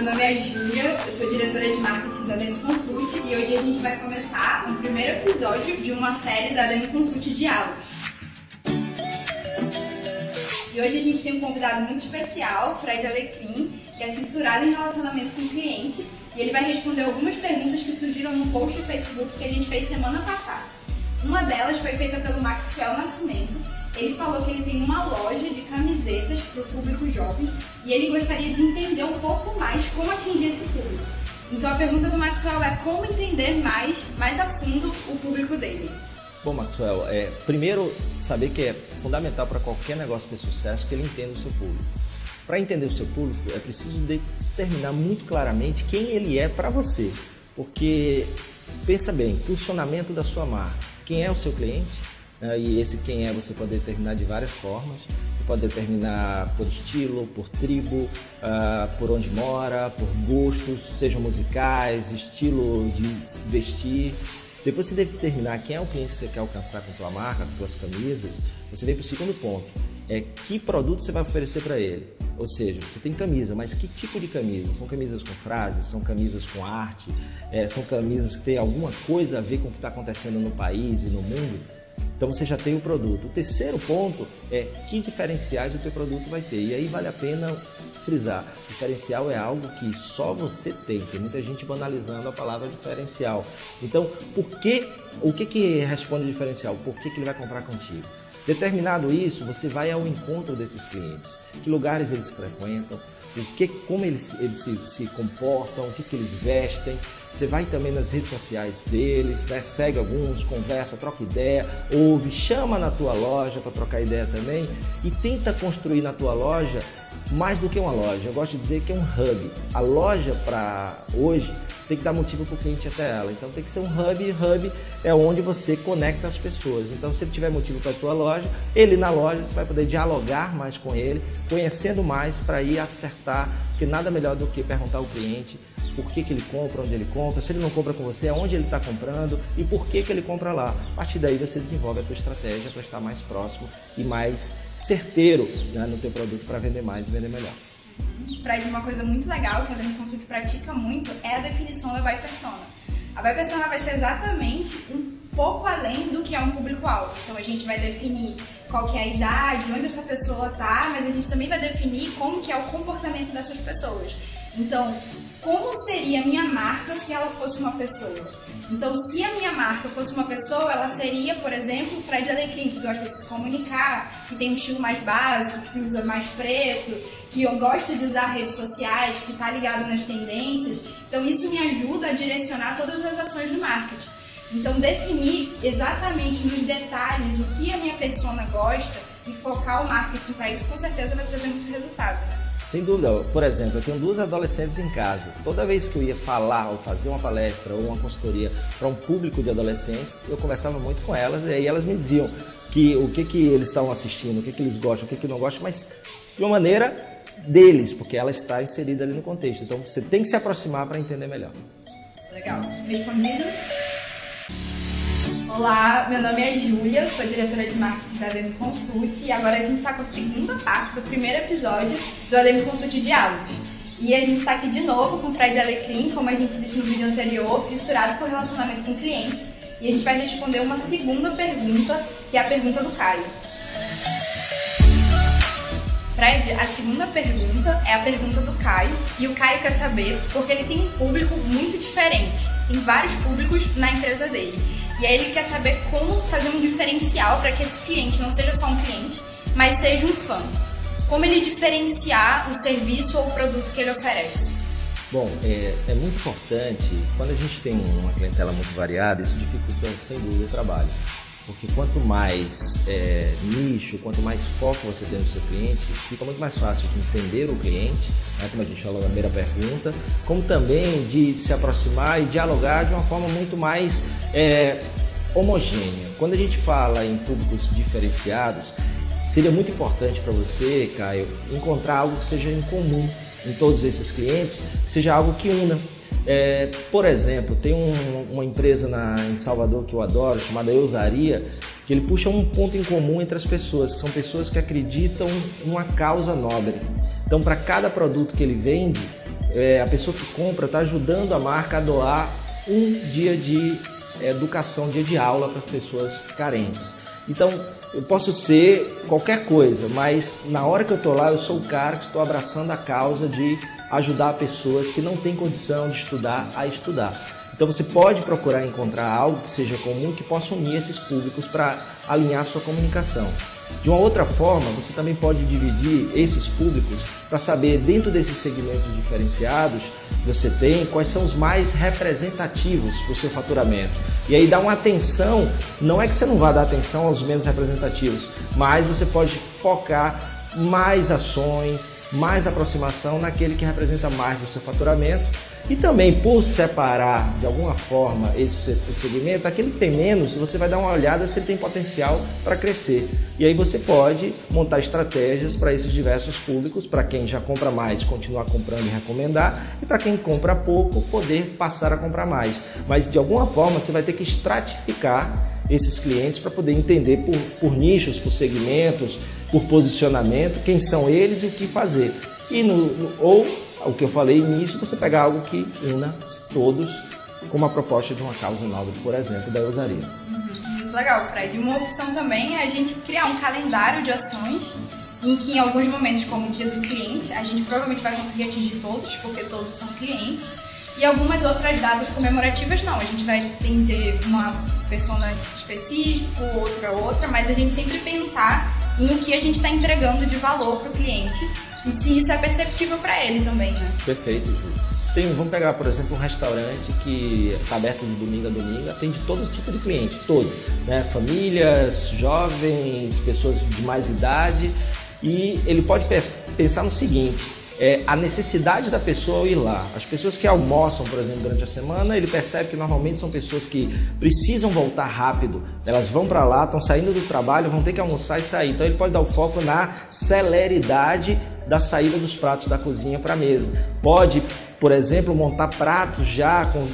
meu nome é Júlia, eu sou diretora de marketing da Demo Consult e hoje a gente vai começar um primeiro episódio de uma série da Demo Consult Diálogos. E hoje a gente tem um convidado muito especial, Fred Alecrim, que é fissurado em relacionamento com o cliente e ele vai responder algumas perguntas que surgiram no post do Facebook que a gente fez semana passada. Uma delas foi feita pelo Maxwell Nascimento ele falou que ele tem uma loja de camisetas para o público jovem e ele gostaria de entender um pouco mais como atingir esse público. Então a pergunta do Maxwell é como entender mais, mais a fundo o público dele. Bom, Maxwell, é, primeiro saber que é fundamental para qualquer negócio ter sucesso que ele entenda o seu público. Para entender o seu público, é preciso determinar muito claramente quem ele é para você. Porque, pensa bem, funcionamento da sua marca. Quem é o seu cliente? Né? E esse quem é você pode determinar de várias formas. Você pode determinar por estilo, por tribo, uh, por onde mora, por gostos, sejam musicais, estilo de vestir. Depois você determinar quem é o cliente que você quer alcançar com a tua marca, com suas camisas, você vem para o segundo ponto. É que produto você vai oferecer para ele. Ou seja, você tem camisa, mas que tipo de camisa? São camisas com frases, são camisas com arte, é, são camisas que têm alguma coisa a ver com o que está acontecendo no país e no mundo? Então você já tem o produto. O terceiro ponto é que diferenciais o teu produto vai ter. E aí vale a pena frisar. Diferencial é algo que só você tem. Tem muita gente banalizando a palavra diferencial. Então, por que o que que responde diferencial? Por que, que ele vai comprar contigo? Determinado isso, você vai ao encontro desses clientes. Que lugares eles frequentam, o que, como eles, eles se, se comportam, o que, que eles vestem, você vai também nas redes sociais deles, né? segue alguns, conversa, troca ideia, ouve, chama na tua loja para trocar ideia também e tenta construir na tua loja mais do que uma loja. Eu gosto de dizer que é um hub. A loja para hoje tem que dar motivo para o cliente até ela. Então tem que ser um hub e hub é onde você conecta as pessoas. Então se ele tiver motivo para a tua loja, ele na loja você vai poder dialogar mais com ele, conhecendo mais para ir acertar, porque nada melhor do que perguntar ao cliente por que, que ele compra, onde ele compra, se ele não compra com você, aonde ele está comprando e por que, que ele compra lá. A partir daí você desenvolve a sua estratégia para estar mais próximo e mais certeiro né, no teu produto para vender mais e vender melhor. Fred, uma coisa muito legal que a Dani Consult pratica muito é a definição da buy persona. A buy persona vai ser exatamente um pouco além do que é um público-alvo. Então a gente vai definir qual que é a idade, onde essa pessoa está, mas a gente também vai definir como que é o comportamento dessas pessoas. Então, como seria a minha marca se ela fosse uma pessoa? Então, se a minha marca fosse uma pessoa, ela seria, por exemplo, o Fred Alecrim, que gosta de se comunicar, que tem um estilo mais básico, que usa mais preto, que gosta de usar redes sociais, que está ligado nas tendências. Então, isso me ajuda a direcionar todas as ações do marketing. Então, definir exatamente nos detalhes o que a minha persona gosta e focar o marketing para isso, com certeza vai trazer muito resultado. Sem dúvida. Por exemplo, eu tenho duas adolescentes em casa. Toda vez que eu ia falar ou fazer uma palestra ou uma consultoria para um público de adolescentes, eu conversava muito com elas e aí elas me diziam que o que, que eles estavam assistindo, o que, que eles gostam, o que, que não gostam, mas de uma maneira deles, porque ela está inserida ali no contexto. Então você tem que se aproximar para entender melhor. Legal. Respondido? Olá, meu nome é Júlia, sou diretora de marketing da Ademo Consult e agora a gente está com a segunda parte do primeiro episódio do Ademo Consult Diálogos. E a gente está aqui de novo com o Fred Alecrim, como a gente disse no vídeo anterior, fissurado por relacionamento com clientes. E a gente vai responder uma segunda pergunta, que é a pergunta do Caio. Fred, a segunda pergunta é a pergunta do Caio, e o Caio quer saber porque ele tem um público muito diferente, tem vários públicos na empresa dele. E aí ele quer saber como fazer um diferencial para que esse cliente não seja só um cliente, mas seja um fã. Como ele diferenciar o serviço ou o produto que ele oferece? Bom, é, é muito importante, quando a gente tem uma clientela muito variada, isso dificulta sem dúvida o trabalho. Porque quanto mais é, nicho, quanto mais foco você tem no seu cliente, fica muito mais fácil de entender o cliente, né, como a gente falou na primeira pergunta, como também de se aproximar e dialogar de uma forma muito mais é, homogênea. Quando a gente fala em públicos diferenciados, seria muito importante para você, Caio, encontrar algo que seja em comum em todos esses clientes, que seja algo que una. É, por exemplo, tem um, uma empresa na, em Salvador que eu adoro, chamada Eusaria, que ele puxa um ponto em comum entre as pessoas, que são pessoas que acreditam numa causa nobre. Então, para cada produto que ele vende, é, a pessoa que compra está ajudando a marca a doar um dia de educação, um dia de aula para pessoas carentes. Então, eu posso ser qualquer coisa, mas na hora que eu estou lá, eu sou o cara que estou abraçando a causa de ajudar pessoas que não têm condição de estudar a estudar. Então você pode procurar encontrar algo que seja comum que possa unir esses públicos para alinhar sua comunicação. De uma outra forma, você também pode dividir esses públicos para saber, dentro desses segmentos diferenciados que você tem, quais são os mais representativos para o seu faturamento. E aí dá uma atenção, não é que você não vá dar atenção aos menos representativos, mas você pode focar mais ações, mais aproximação naquele que representa mais do seu faturamento e também por separar de alguma forma esse segmento, aquele que tem menos, você vai dar uma olhada se ele tem potencial para crescer. E aí você pode montar estratégias para esses diversos públicos, para quem já compra mais, continuar comprando e recomendar, e para quem compra pouco, poder passar a comprar mais. Mas de alguma forma você vai ter que estratificar esses clientes para poder entender por, por nichos, por segmentos, por posicionamento, quem são eles e o que fazer. E no, no ou o que eu falei nisso, você pegar algo que una todos com uma proposta de uma causa nova, por exemplo, da eu usaria. Uhum. Legal, Fred. Uma opção também é a gente criar um calendário de ações em que em alguns momentos, como o dia do cliente, a gente provavelmente vai conseguir atingir todos, porque todos são clientes. E algumas outras datas comemorativas não, a gente vai ter uma persona específica, outra outra, mas a gente sempre pensar em o que a gente está entregando de valor para o cliente e se isso é perceptível para ele também, né? Perfeito. Tem, vamos pegar, por exemplo, um restaurante que está aberto de domingo a domingo, atende todo tipo de cliente, todo. Né? Famílias, jovens, pessoas de mais idade. E ele pode pensar no seguinte: é, a necessidade da pessoa ir lá. As pessoas que almoçam, por exemplo, durante a semana, ele percebe que normalmente são pessoas que precisam voltar rápido. Elas vão para lá, estão saindo do trabalho, vão ter que almoçar e sair. Então ele pode dar o foco na celeridade da saída dos pratos da cozinha para a mesa. Pode, por exemplo, montar pratos já com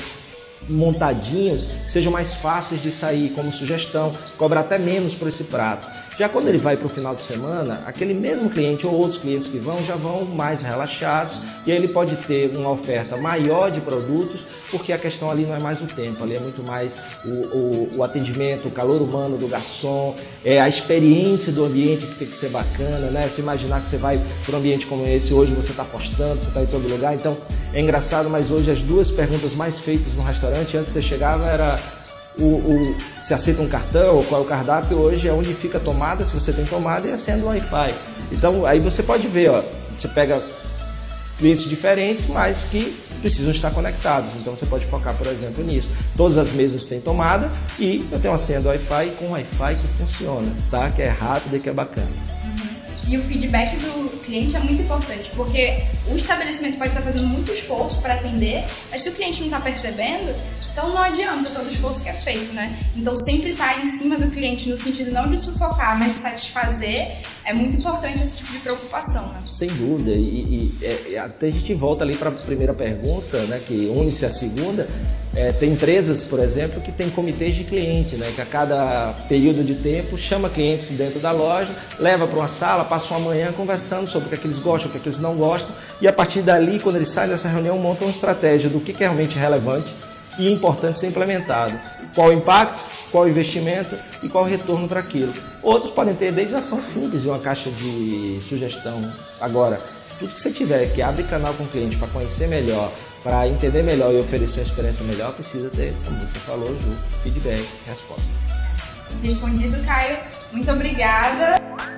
montadinhos sejam mais fáceis de sair, como sugestão, cobrar até menos por esse prato. Já quando ele vai para o final de semana, aquele mesmo cliente ou outros clientes que vão já vão mais relaxados e aí ele pode ter uma oferta maior de produtos, porque a questão ali não é mais o tempo, ali é muito mais o, o, o atendimento, o calor humano do garçom, é a experiência do ambiente que tem que ser bacana, né? Se imaginar que você vai para um ambiente como esse, hoje você está postando, você está em todo lugar, então é engraçado, mas hoje as duas perguntas mais feitas no restaurante, antes você chegava, era o, o, se aceita um cartão ou qual é o cardápio, hoje é onde fica a tomada, se você tem tomada, e acende o Wi-Fi. Então aí você pode ver, ó, você pega clientes diferentes, mas que precisam estar conectados. Então você pode focar, por exemplo, nisso. Todas as mesas têm tomada e eu tenho uma senha do Wi-Fi com Wi-Fi que funciona, tá? Que é rápido e que é bacana. Uhum. E o feedback do cliente é muito importante, porque o estabelecimento pode estar fazendo muito esforço para atender, mas se o cliente não está percebendo, então não adianta todo o esforço que é feito, né? Então sempre estar tá em cima do cliente no sentido não de sufocar, mas de satisfazer, é muito importante esse tipo de preocupação, né? Sem dúvida. E, e é, até a gente volta ali para a primeira pergunta, né, que une-se à segunda. É, tem empresas, por exemplo, que tem comitês de cliente, né, que a cada período de tempo chama clientes dentro da loja, leva para uma sala, passa uma manhã conversando sobre o que, é que eles gostam, o que, é que eles não gostam, e a partir dali, quando eles saem dessa reunião, montam uma estratégia do que, que é realmente relevante e importante ser implementado. Qual o impacto, qual o investimento e qual o retorno para aquilo. Outros podem ter desde ação simples de uma caixa de sugestão. Agora, tudo que você tiver que abre canal com o cliente para conhecer melhor, para entender melhor e oferecer uma experiência melhor, precisa ter, como você falou, Ju, feedback, resposta. Respondido, Caio. Muito obrigada.